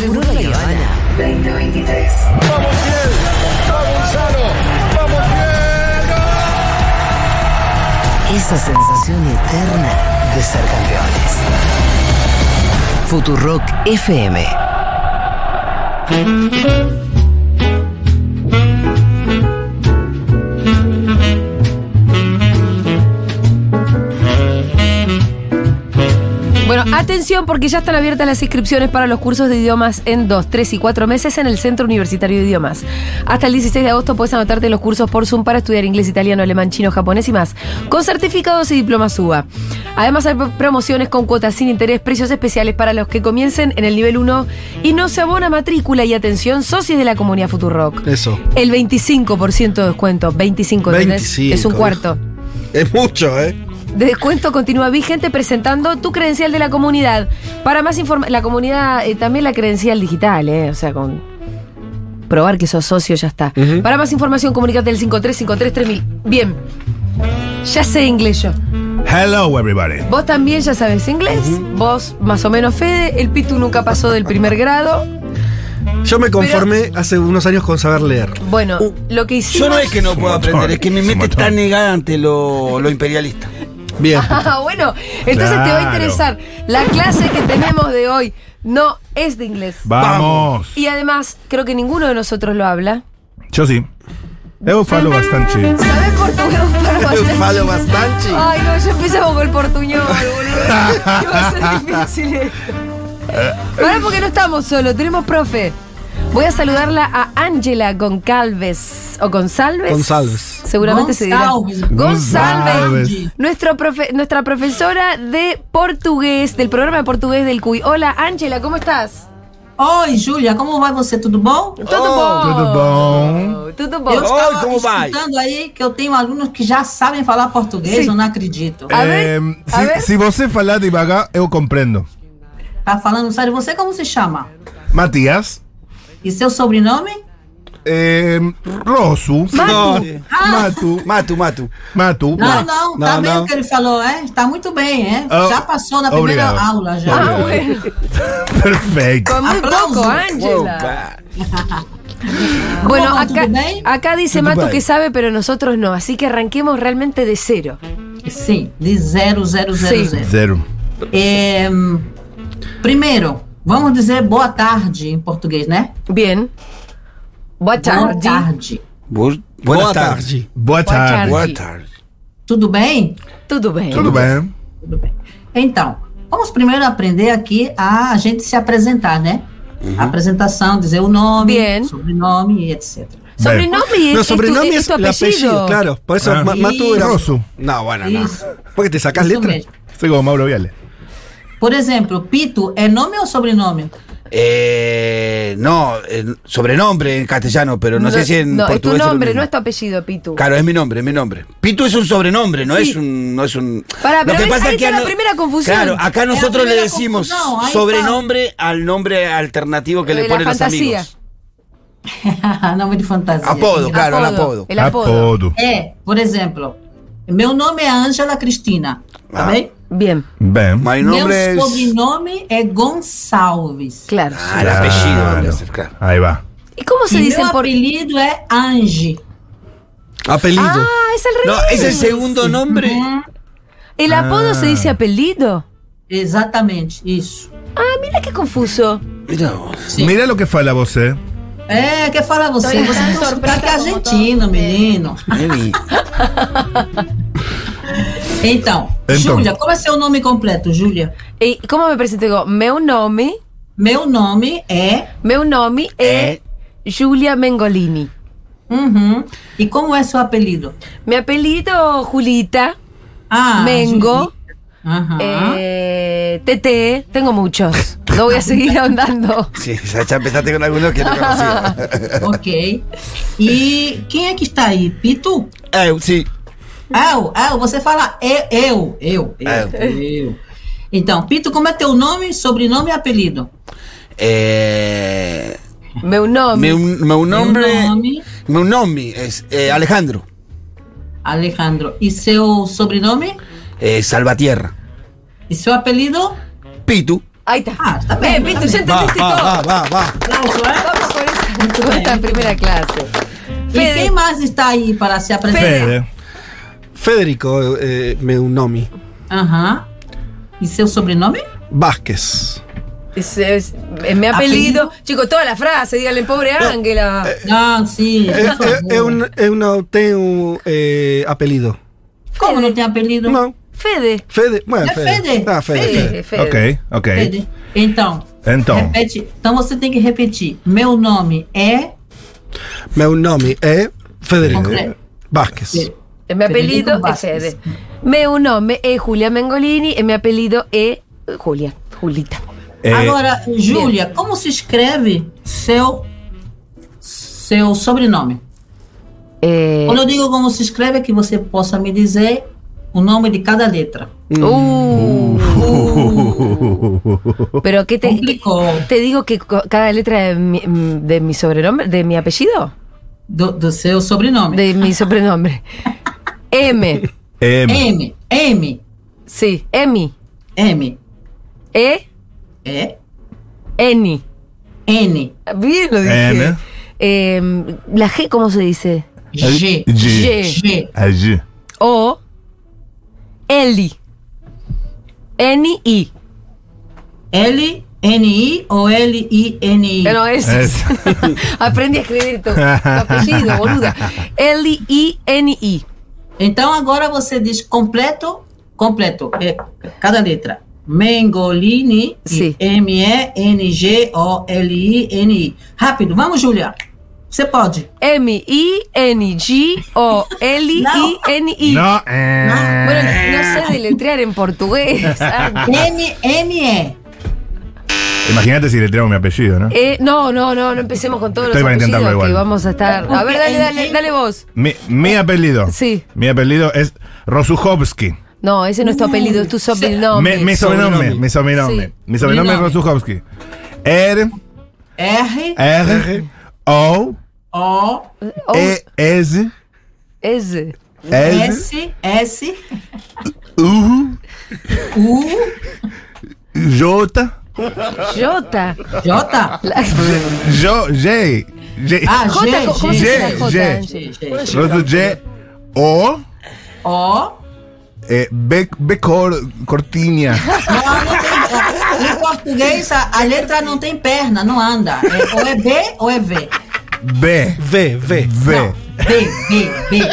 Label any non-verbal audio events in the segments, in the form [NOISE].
Seguro la Habana 2023. ¡Vamos bien! ¡Vamos Gonzalo! ¡Vamos bien! Esa sensación eterna de ser campeones. Futurock FM. Atención porque ya están abiertas las inscripciones para los cursos de idiomas en 2, 3 y 4 meses en el Centro Universitario de Idiomas. Hasta el 16 de agosto puedes anotarte en los cursos por Zoom para estudiar inglés, italiano, alemán, chino, japonés y más, con certificados y diplomas UBA. Además hay promociones con cuotas sin interés, precios especiales para los que comiencen en el nivel 1 y no se abona matrícula y atención socios de la comunidad Futurock. Eso. El 25% de descuento, 25, ¿entendés? 25, es un cuarto. Es mucho, ¿eh? De descuento continúa vigente presentando tu credencial de la comunidad. Para más información, la comunidad, eh, también la credencial digital, eh, o sea, con probar que sos socio ya está. Para más información, comunícate al 53533000. Bien, ya sé inglés yo. Hello, everybody. Vos también ya sabes inglés. Vos, más o menos, Fede. El Pitu nunca pasó del primer grado. Yo me conformé hace unos años con saber leer. Bueno, lo que hicimos. Yo no es que no puedo aprender, es que mi mente está negada ante lo, lo imperialista. Bien. [LAUGHS] Ah, bueno, entonces te va a Claro. interesar. La clase que tenemos de hoy no es de inglés. Vamos. Y además, creo que ninguno de nosotros lo habla. Yo sí. Eu falo bastante. ¿Sabes portugués? Falo bastante. Ay, no, ya empezamos con el portuñol, boludo. [LAUGHS] ¿Qué va a ser difícil esto? Ahora porque no estamos solos, tenemos profe. Voy a saludarla a Ángela Goncalves. ¿O González? González. Seguramente se dirá. Gonçalves. González. González. Nuestro profe- nuestra profesora de portugués, del programa de portugués del CUI. Hola, Ángela, ¿cómo estás? Oi, Júlia, como vai você? Tudo bom? Tudo Oh, bom? tudo bom. Tudo Eu bom. Oi, estava como vai? escutando aí que eu tenho alunos que já sabem falar português, Sim. eu não acredito. A ver. se, se você falar devagar, eu compreendo. Tá falando sério, você como se chama? Matias. E seu sobrenome? em, Rosu. Matu. Matu. Matu, Matu. Matu. Não, não, tá não, bem não. o que ele falou, é? Tá muito bem, é? Oh, já passou na primeira obrigado. aula, já. Ah, [LAUGHS] [LAUGHS] bueno. Perfecto. Con muy Aplauso. poco, Wow, Ángela. va. Bueno, ¿Cómo va? acá, ¿Tudo bem? acá dice Tudo Matu bem. que sabe, pero nosotros no. Así que arranquemos realmente de cero. Sim, de zero, zero, zero, Sim. zero. Zero. É, hum, primeiro, vamos dizer boa tarde em português, né? Bien. Boa Boa tarde. tarde. Bu- Boa Buenas tardes. tarde. Boa tarde. tarde. Buenas tardes. Tudo bem? Tudo bem. Tudo bem? Tudo bem. Então, vamos primeiro aprender aqui a, gente se apresentar, né? A apresentação, dizer o nome, Bien. sobrenome e etc. Sobrenome No, es, tu, es tu el apellido. apellido, claro. Por eso Ah. Ma- Matu era. Rosu. No, bueno, no. Isso. Porque te sacas Isso letras. Soy como Mauro Viale. Por exemplo, Pito é nome ou sobrenome? Eh, no, eh, sobrenombre en castellano, pero no, sé si en no, es tu nombre, lo no es tu apellido, Pitu. Claro, es mi nombre, es mi nombre. Pitu es un sobrenombre, no Sí. es un. No es un Pará, pero ves, ahí es que está a la primera confusión. Claro, acá nosotros le decimos confusión, ahí está. sobrenombre al nombre alternativo que De le la ponen los fantasía. amigos. [LAUGHS] nome de fantasia. Apodo, claro, el apodo. El apodo. Apodo. É, por exemplo, meu nome é Ângela Cristina, tá Ah. bem? Bien, Bem. Mi Meu nombre es. sobrenome é Gonçalves. claro. Ah, el apellido claro. Ahí va. ¿Y cómo se E dice meu por.? apelido é Ange. Apellido. Ah, es al No, es el segundo nombre. El apodo Ah. se dice apellido. Exatamente, isso. Ah, mira qué confuso. Mira vos. Sim. Mira lo que fala você. É, quer falar você? Tô Você errando. não sotaque argentino, menino. [LAUGHS] Então, Então. Júlia, como é seu nome completo, Júlia? ¿Y cómo me presento? Digo, meu nome, Meu nome é. meu nome é Julia Mengolini. Uhum. E como é seu apelido? Mi apellido, Julita, Ah, Mengo, Aham. eh, Tete, tengo muchos. No voy a seguir ahondando. [LAUGHS] Sí, ya, ya empezaste con algunos que no conocía. Ok. E quem é que está aí? Pitu? Eh, sí. Eu, eu, você fala eu, eu, eu, eu, eu. Então, Pito, como é teu nome, sobrenome e apelido? Eh, Meu nome. meu, meu nombre. Meu nome, Meu nome eh, Alejandro Alejandro. E seu sobrenome? eh, Salvatierra. E seu apelido? Pitu. Ahí está. Ah, está Bien, bien, Pitu, ya entendiste va, todo. va, va, va. Aplauso, ¿eh? Vamos con esta, con esta primera clase. E Fede, quem mais está aí para se apresentar? Fede. Federico eh, Meunomi Aham. E seu sobrenome? Vázquez. es, es- es mi apellido. Apellido. Chicos, toda la frase, díganle pobre Ángela. Ah, sim. É, por é, favor. é um, eu não tenho eh, apelido. Como não tem apelido? Não. Fede. Fede. Bueno, É Fede. Ah, Fede. Fede. Fede. Fede. Ok, ok. Fede. Então, Então. repete. Então você tem que repetir. Meu nome é. Meu nome é Federico Completo. Vázquez. Mi apellido es. Fede. Mi nome es Julia Mengolini y mi apellido es Julia. Julita. Eh, Agora, Júlia, como se escreve seu seu sobrenome? Eh, Quando eu digo como se escreve, é que você possa me dizer o nome de cada letra. uh, pero ¿qué te, Complicó. te digo que cada letra de mi, de mi sobrenombre, de mi apellido, Do, do seu sobrenome. de mi sobrenombre. [LAUGHS] M, em, M, M, sí, Emi, M, E, E, Eni. N, Bien lo dije. N. Eh, la G, ¿cómo se dice? G, G. G, Allí. O, Eli. Eni, I. L, N, I ou L, I, N, I. No, es. Es. [LAUGHS] Aprendí a escribir tu, tu apellido, boluda. L-I-N-I. Então agora você diz completo, completo, é, cada letra. Mengolini, Sim. M-E-N-G-O-L-I-N-I. Rápido, vamos, Júlia. Você pode. M-I-N-G-O-L-I-N-I. No, eh. Bueno, no, no sé deletrear en portugués. Ah, M, M, E. Imagínate si le tenemos mi apellido, ¿no? Eh, no, no, no, no empecemos con todos Estoy los para intentarlo apellidos que igual. vamos a estar. A ver, dale, dale, dale vos. Mi, mi apellido. Sí. Mi apellido es Rosuchowski. No, ese no es tu apellido, es tu sobrenombre. Mi, mi sobrenombre. Mi sobrenombre. Sí. Mi sobrenombre es. Rosuchowski. R, R, R, O, O, E, S. S, S, S, U, U, J, Jota. J. Yo, J, J, Ah, J, G, ¿cómo se G, dice la G, J? G. Angie? G. Rosu J, O, O. eh, B, B cor, cortinha. Não, não tem, em português, a, a letra não tem perna, não anda. É, ou é B ou é V. B, V, V. V. Não, B, B, B.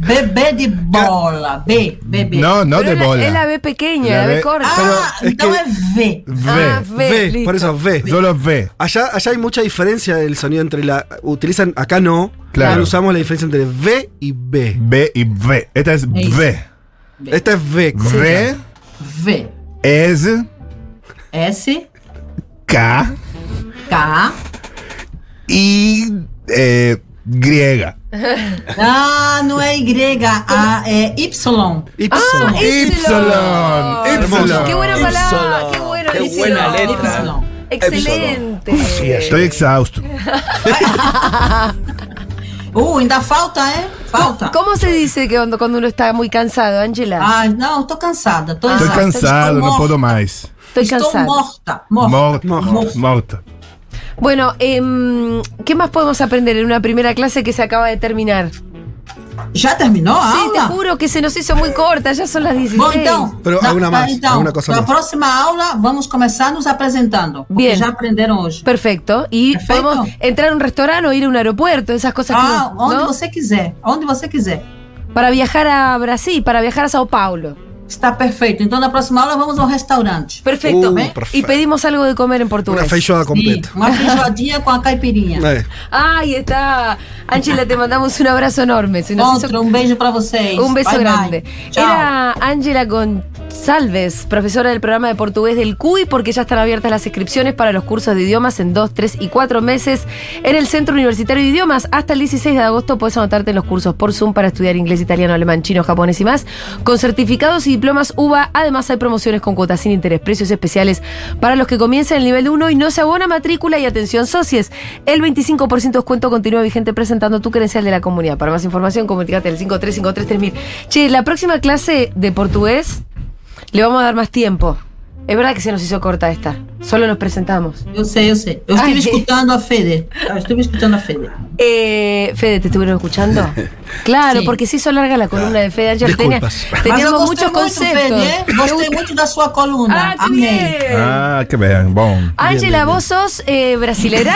B, B de bola. B, B, B. No, no Pero de es la- bola. Es la B pequeña, La la B B- corta. Ah, Pero es que- V. Ah, V. V, listo. por eso V. Solo V. Allá, allá hay mucha diferencia del sonido entre la. Utilizan, acá no. Claro. Pero usamos la diferencia entre V y B. B y V. Esta es. V. Esta es V. V V. es S, K K. y eh, griega. [LAUGHS] Ah, não é Y, ah, é Y. Y Ah, Epsilon. Epsilon. Qué buena palabra, qué bueno Qué buena letra. Y. Excelente. Estoy exhausto. [LAUGHS] Uh, ainda falta, é? Falta. ¿Cómo se dice que cuando, cuando uno está muy cansado, Angela? Ah, não, tô cansada. Estoy exausta, cansado, estou morta. más. Estoy Estou cansada. morta. Morta. Morto. Morto. Bueno, em, ¿qué más podemos aprender en una primera clase que se acaba de terminar? Já terminou a Sí, te aula? juro que se nos hizo muy corta, ya son las 16. Bom, então. Pero na, alguma mais, Então, coisa na mais. próxima aula, vamos começar nos apresentando. Bien. já aprenderam hoje. Perfecto. Y Perfecto. podemos entrar a un restaurante o ir a un aeropuerto, esas cosas que Ah, onde ¿no? você quiser. Onde você quiser. Para viajar a Brasil, para viajar a Sao Paulo. Está perfeito. Então, na próxima aula, vamos ao restaurante. Perfecto. Uh, y perfecto. pedimos algo de comer en Una portugués. feijoada Sim, completa. uma feijoadinha com a caipirinha. Eh, Ahí está. Angela, te mandamos un abrazo enorme. Se hizo- Outro, um beijo pra vocês. Un beso Bye, bye. grande. Tchau. Era Ángela González, profesora del programa de portugués del CUI, porque ya están abiertas las inscripciones para los cursos de idiomas en 2, 3 y 4 meses en el Centro Universitario de Idiomas. Hasta el 16 de agosto puedes anotarte en los cursos por Zoom para estudiar inglés, italiano, alemán, chino, japonés y más, con certificados y diplomas UBA. Además hay promociones con cuotas sin interés, precios especiales para los que comiencen el nivel 1 y no se abona matrícula y atención socies. El 25% de descuento continúa vigente presentando tu credencial de la comunidad. Para más información, comunícate al 53533000. Che, la próxima clase de portugués le vamos a dar más tiempo. Es verdad que se nos hizo corta esta. Solo nos presentamos. Sei, eu sei. Eu Ai. estive escutando a Fede. Eu estive escutando a Fede. Eh, Fede, ¿te estuvieron escuchando? [LAUGHS] Claro, Sí. porque se hizo larga la columna de Fede. Ayer tenía- teníamos muchos conceptos. Fede, hein? Gostei muito da sua coluna. Ah, qué bien. Ah, que bem, bom. Ángela, ¿vos sos eh, brasilera?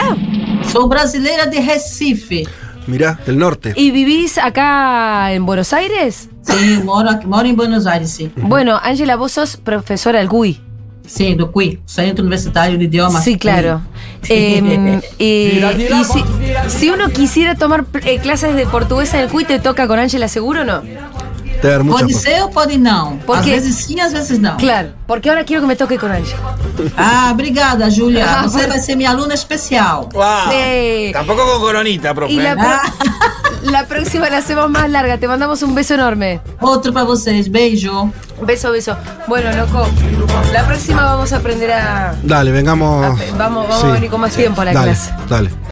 Sou brasileira de Recife. Mirá, del norte. ¿Y vivís acá en Buenos Aires? Sim, moro, moro em Buenos Aires, sim. Bueno, Ángela, vos sos profesora del GUI. Sim, do CUI, Centro Universitário de Idiomas. Sí, claro. Eh, eh, [LAUGHS] y si, si uno quisiera tomar eh, clases de portugués en el CUI, ¿te toca con Ángela seguro o no? Pode ser ou pode não. Por às vezes sim, às vezes não. Claro, porque ahora quiero que me toque con Ángela. Ah, obrigada, Júlia. Ah, [LAUGHS] Você bueno. vai ser minha aluna especial. Wow. Sí. Tampoco con coronita, profe. Y la, pro- [LAUGHS] la próxima la hacemos más larga. Te mandamos un beso enorme. Outro pra vocês. Beijo. Beso, beso. Bueno, loco, la próxima vamos a aprender a. Dale, vengamos. a- vamos vamos Sí. a venir con más tiempo a la Dale, clase. dale.